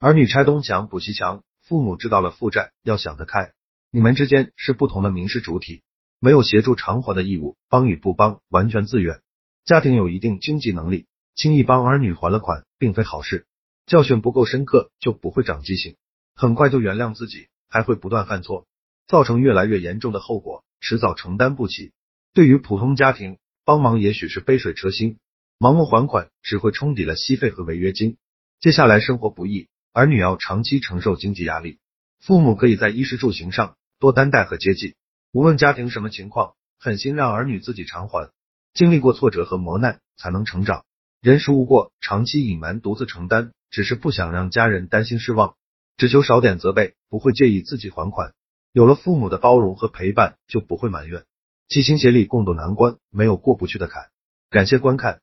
儿女拆东墙补西墙，父母知道了负债要想得开。你们之间是不同的民事主体，没有协助偿还的义务，帮与不帮完全自愿。家庭有一定经济能力，轻易帮儿女还了款，并非好事。教训不够深刻，就不会长记性，很快就原谅自己，还会不断犯错，造成越来越严重的后果，迟早承担不起。对于普通家庭，帮忙也许是杯水车薪，盲目还款只会冲抵了息费和违约金。接下来生活不易，儿女要长期承受经济压力，父母可以在衣食住行上。多担待和接济，无论家庭什么情况，狠心让儿女自己偿还。经历过挫折和磨难，才能成长。人食无过，长期隐瞒独自承担，只是不想让家人担心失望，只求少点责备，不会介意自己还款。有了父母的包容和陪伴，就不会埋怨，齐心协力共度难关，没有过不去的坎。感谢观看。